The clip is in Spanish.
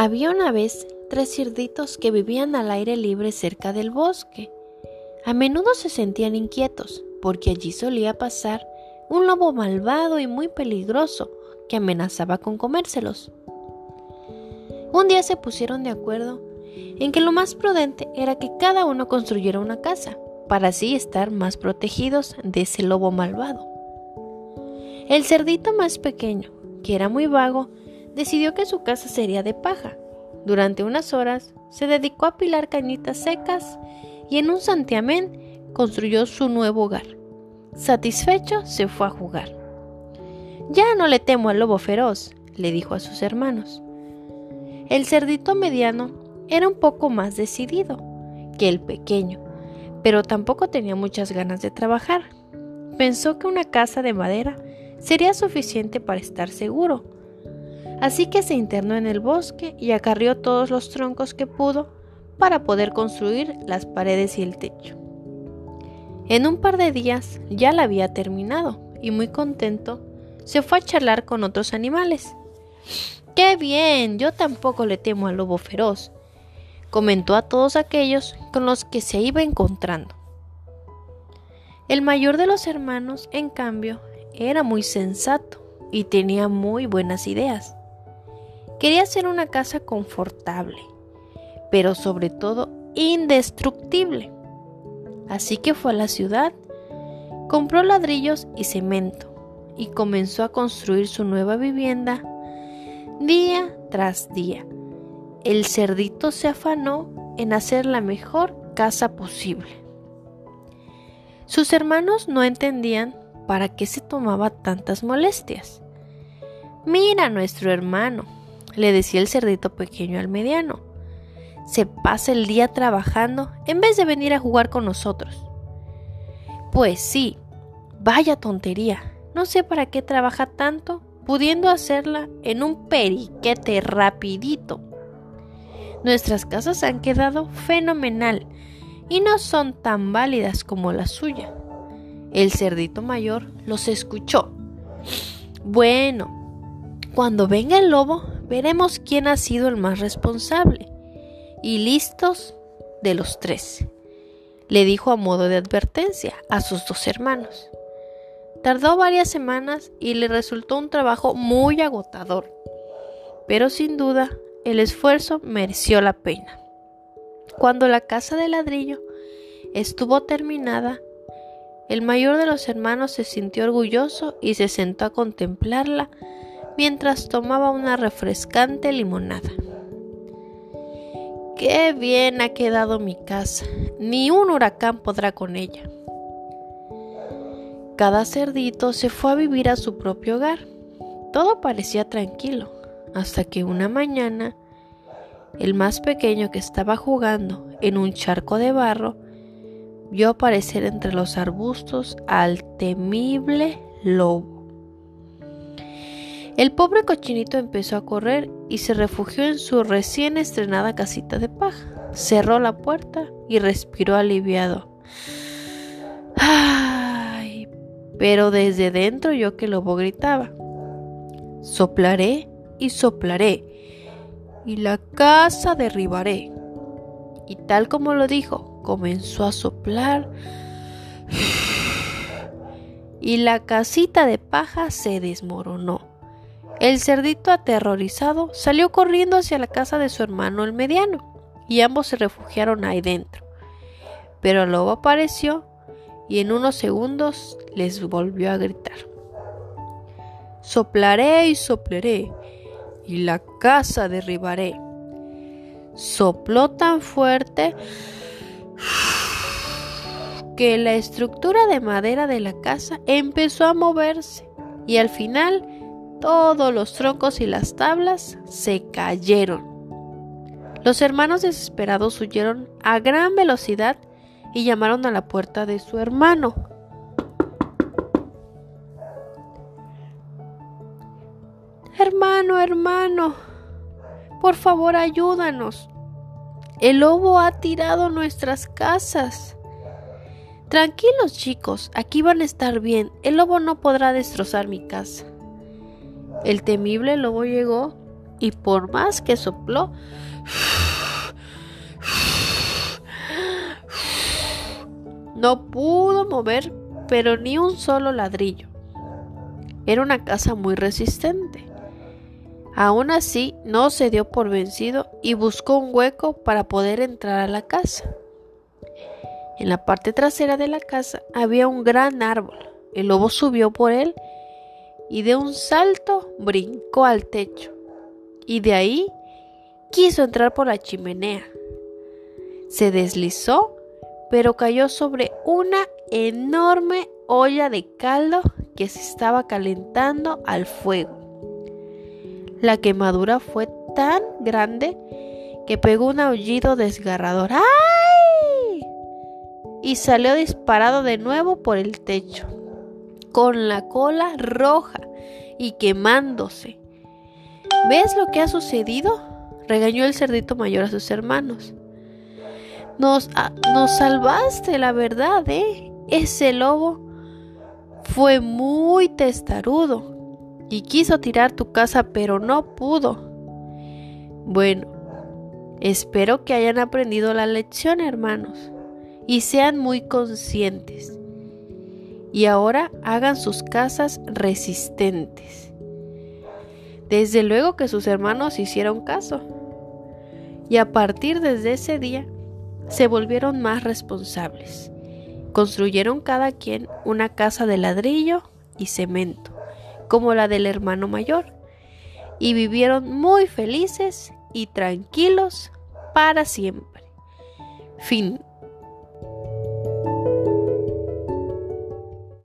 Había una vez tres cerditos que vivían al aire libre cerca del bosque. A menudo se sentían inquietos porque allí solía pasar un lobo malvado y muy peligroso que amenazaba con comérselos. Un día se pusieron de acuerdo en que lo más prudente era que cada uno construyera una casa para así estar más protegidos de ese lobo malvado. El cerdito más pequeño, que era muy vago, decidió que su casa sería de paja. Durante unas horas se dedicó a pilar cañitas secas y en un santiamén construyó su nuevo hogar. Satisfecho, se fue a jugar. Ya no le temo al lobo feroz, le dijo a sus hermanos. El cerdito mediano era un poco más decidido que el pequeño, pero tampoco tenía muchas ganas de trabajar. Pensó que una casa de madera sería suficiente para estar seguro Así que se internó en el bosque y acarrió todos los troncos que pudo para poder construir las paredes y el techo. En un par de días ya la había terminado y muy contento se fue a charlar con otros animales. ¡Qué bien! Yo tampoco le temo al lobo feroz, comentó a todos aquellos con los que se iba encontrando. El mayor de los hermanos, en cambio, era muy sensato y tenía muy buenas ideas. Quería hacer una casa confortable, pero sobre todo indestructible. Así que fue a la ciudad, compró ladrillos y cemento y comenzó a construir su nueva vivienda día tras día. El cerdito se afanó en hacer la mejor casa posible. Sus hermanos no entendían para qué se tomaba tantas molestias. Mira nuestro hermano, le decía el cerdito pequeño al mediano. Se pasa el día trabajando en vez de venir a jugar con nosotros. Pues sí, vaya tontería. No sé para qué trabaja tanto, pudiendo hacerla en un periquete rapidito. Nuestras casas han quedado fenomenal y no son tan válidas como la suya. El cerdito mayor los escuchó. Bueno, cuando venga el lobo, veremos quién ha sido el más responsable. Y listos de los tres, le dijo a modo de advertencia a sus dos hermanos. Tardó varias semanas y le resultó un trabajo muy agotador, pero sin duda el esfuerzo mereció la pena. Cuando la casa de ladrillo estuvo terminada, el mayor de los hermanos se sintió orgulloso y se sentó a contemplarla mientras tomaba una refrescante limonada. Qué bien ha quedado mi casa, ni un huracán podrá con ella. Cada cerdito se fue a vivir a su propio hogar. Todo parecía tranquilo, hasta que una mañana el más pequeño que estaba jugando en un charco de barro vio aparecer entre los arbustos al temible lobo. El pobre cochinito empezó a correr y se refugió en su recién estrenada casita de paja. Cerró la puerta y respiró aliviado. ¡Ay! Pero desde dentro yo que lobo gritaba. Soplaré y soplaré y la casa derribaré. Y tal como lo dijo, comenzó a soplar y la casita de paja se desmoronó. El cerdito aterrorizado salió corriendo hacia la casa de su hermano el mediano, y ambos se refugiaron ahí dentro. Pero el lobo apareció y en unos segundos les volvió a gritar. Soplaré y soplaré, y la casa derribaré. Sopló tan fuerte que la estructura de madera de la casa empezó a moverse y al final todos los troncos y las tablas se cayeron. Los hermanos desesperados huyeron a gran velocidad y llamaron a la puerta de su hermano. Hermano, hermano, por favor ayúdanos. El lobo ha tirado nuestras casas. Tranquilos chicos, aquí van a estar bien. El lobo no podrá destrozar mi casa. El temible lobo llegó y por más que sopló, no pudo mover pero ni un solo ladrillo. Era una casa muy resistente. Aún así, no se dio por vencido y buscó un hueco para poder entrar a la casa. En la parte trasera de la casa había un gran árbol. El lobo subió por él y de un salto brincó al techo. Y de ahí quiso entrar por la chimenea. Se deslizó, pero cayó sobre una enorme olla de caldo que se estaba calentando al fuego. La quemadura fue tan grande que pegó un aullido desgarrador. ¡Ay! Y salió disparado de nuevo por el techo, con la cola roja y quemándose. ¿Ves lo que ha sucedido? regañó el cerdito mayor a sus hermanos. Nos, ah, nos salvaste, la verdad, ¿eh? Ese lobo fue muy testarudo y quiso tirar tu casa, pero no pudo. Bueno, espero que hayan aprendido la lección, hermanos, y sean muy conscientes. Y ahora hagan sus casas resistentes. Desde luego que sus hermanos hicieron caso. Y a partir desde ese día se volvieron más responsables. Construyeron cada quien una casa de ladrillo y cemento como la del hermano mayor, y vivieron muy felices y tranquilos para siempre. Fin.